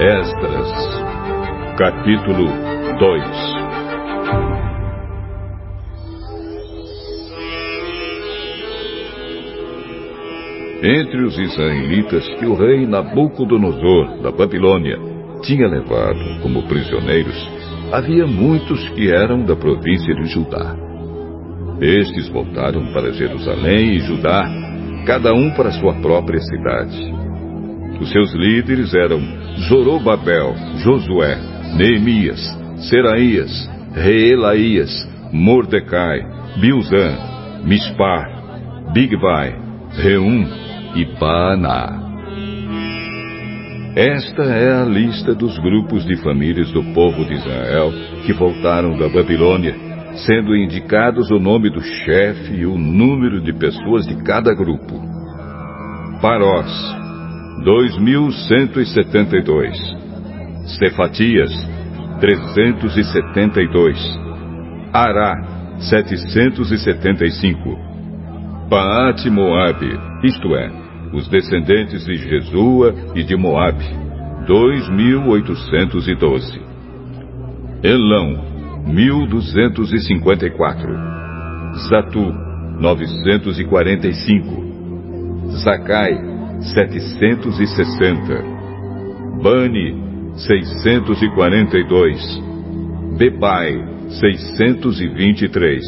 Esdras, capítulo 2 Entre os israelitas que o rei Nabucodonosor, da Babilônia, tinha levado como prisioneiros, havia muitos que eram da província de Judá. Estes voltaram para Jerusalém e Judá, cada um para sua própria cidade. Os seus líderes eram Zorobabel, Josué, Neemias, Seraías, Reelaías, Mordecai, Bilzã, Mispar, Bigvai, Reum e Baaná. Esta é a lista dos grupos de famílias do povo de Israel que voltaram da Babilônia, sendo indicados o nome do chefe e o número de pessoas de cada grupo. Parós, 2.172. Cefatias, 372. Ará, 775. Paate Moabe, isto é, os descendentes de Jesua e de Moabe, 2.812. Elão, 1.254. Zatu, 945. Zacai, 760. Bani, 642. Bebai, 623.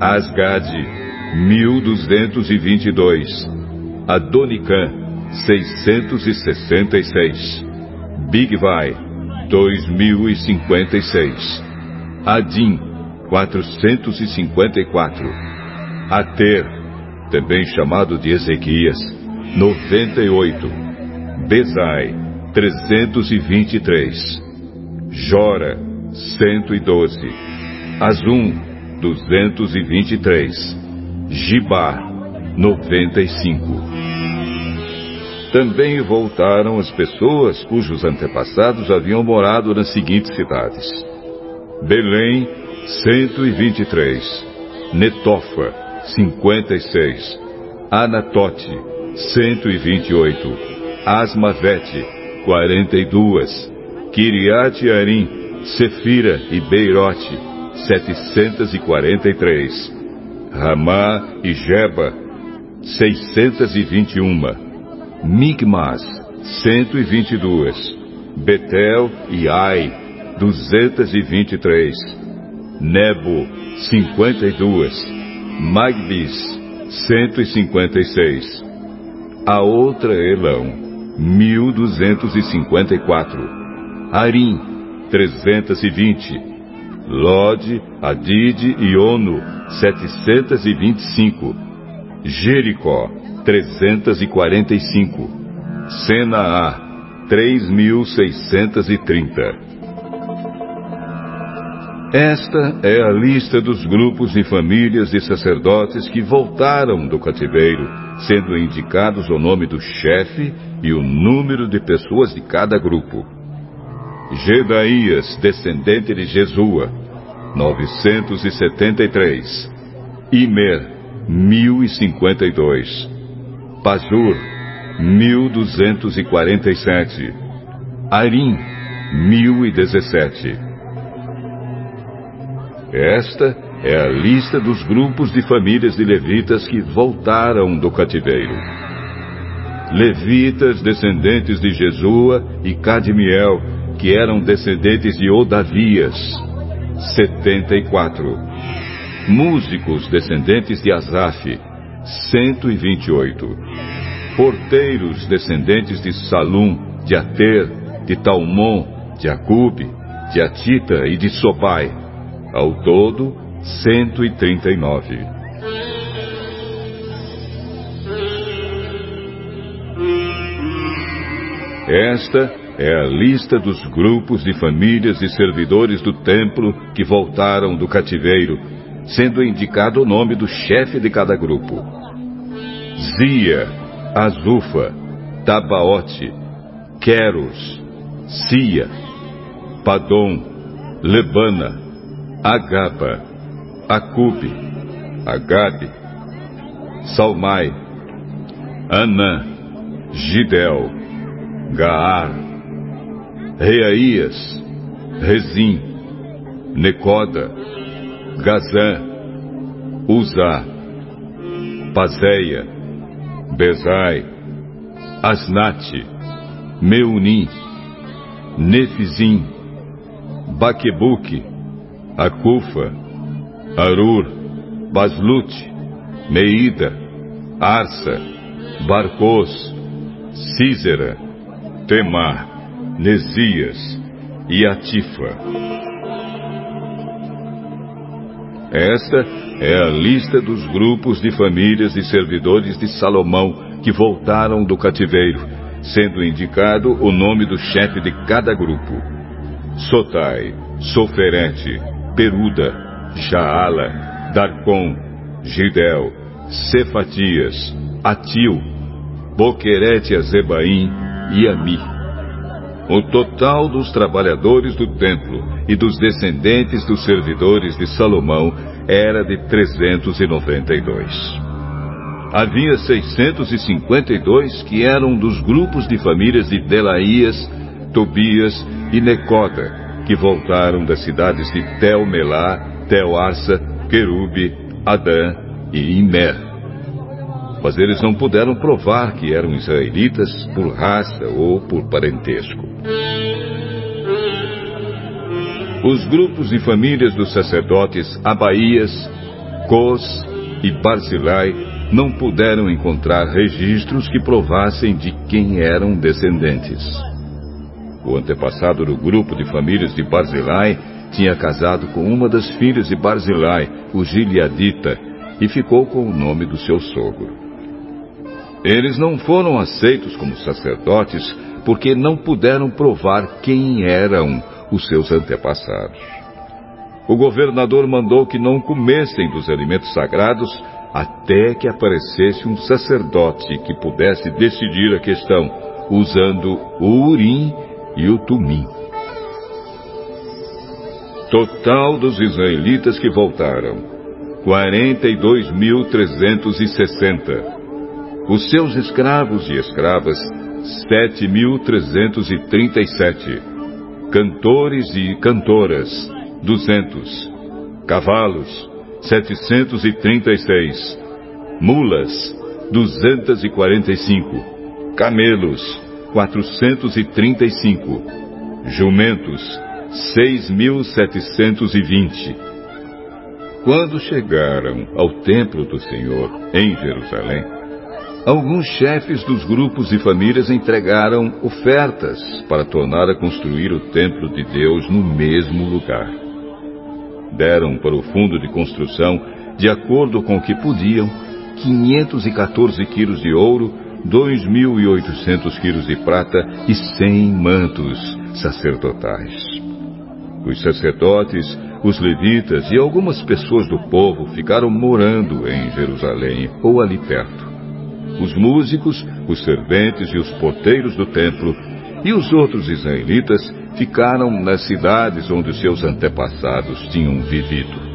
Asgade, 1222. Adonicã, 666. Bigvai, 2056. Adim, 454. Ater, também chamado de Ezequias, 98. Bezai, 323. Jora, 112. Azum, 223. Gibá, 95. Também voltaram as pessoas cujos antepassados haviam morado nas seguintes cidades: Belém, 123. Netofa, 56. Anatote, 128. Asmavete, 42. Kiriat Arim, Sefira e Beirote, 743. Ramá e Jeba, 621. Migmas, 122. Betel e Ai, 223. Nebo, 52. Magbis, 156 a outra Elão, 1254, Arim, 320, Lode, Adide e Ono, 725, Jericó, 345, Senaá, 3630. Esta é a lista dos grupos e famílias de sacerdotes que voltaram do cativeiro, sendo indicados o nome do chefe e o número de pessoas de cada grupo. Gedaías, descendente de Jesua, 973. Imer, 1052. Pazur, 1247. Arim, 1017. Esta é a lista dos grupos de famílias de levitas que voltaram do cativeiro. Levitas descendentes de Jesua e Cadmiel, que eram descendentes de Odavias, 74. Músicos descendentes de Asaf, 128. Porteiros descendentes de Salum, de Ater, de Talmon, de Acube, de Atita e de Sobai, ao todo, 139. Esta é a lista dos grupos de famílias e servidores do templo que voltaram do cativeiro, sendo indicado o nome do chefe de cada grupo: Zia, Azufa, Tabaote, Queros, Sia, Padom, Lebana, Agaba, Acube, Agabe, Salmai, Anã, Gidel, Gaar, Reaías, Rezim, Necoda, Gazã, Uzá, Pazéia, Bezai, Asnate, Meunim, Nefizim, Baquebuque, Acufa, Arur, Baslute, Meida, Arsa, Barcos, Císera, Temar, Nesias e Atifa. Esta é a lista dos grupos de famílias e servidores de Salomão que voltaram do cativeiro, sendo indicado o nome do chefe de cada grupo: Sotai, Soferete, Peruda, Jaala, Darcon, Gidel, Cefatias, Atil, Boquerete Azebaim e Ami. O total dos trabalhadores do templo e dos descendentes dos servidores de Salomão era de 392. Havia 652 que eram dos grupos de famílias de Delaías, Tobias e Necoda, que voltaram das cidades de Tel-Melá, Tel-Arsa, Querube, Adã e Imer. Mas eles não puderam provar que eram israelitas por raça ou por parentesco. Os grupos de famílias dos sacerdotes Abaías, Cos e Barzilai não puderam encontrar registros que provassem de quem eram descendentes. O antepassado do grupo de famílias de Barzilai tinha casado com uma das filhas de Barzilai, o Gileadita, e ficou com o nome do seu sogro. Eles não foram aceitos como sacerdotes porque não puderam provar quem eram os seus antepassados. O governador mandou que não comessem dos alimentos sagrados até que aparecesse um sacerdote que pudesse decidir a questão, usando o Urim e o Tumim. Total dos israelitas que voltaram, 42.360. Os seus escravos e escravas, 7.337. Cantores e cantoras, 200. Cavalos, 736. Mulas, 245. Camelos, 435. Jumentos, 6.720. Quando chegaram ao templo do Senhor, em Jerusalém, alguns chefes dos grupos e famílias entregaram ofertas para tornar a construir o templo de Deus no mesmo lugar. Deram para o fundo de construção, de acordo com o que podiam, 514 quilos de ouro, 2.800 quilos de prata e 100 mantos sacerdotais. Os sacerdotes, os levitas e algumas pessoas do povo ficaram morando em Jerusalém ou ali perto. Os músicos, os serventes e os porteiros do templo e os outros israelitas ficaram nas cidades onde seus antepassados tinham vivido.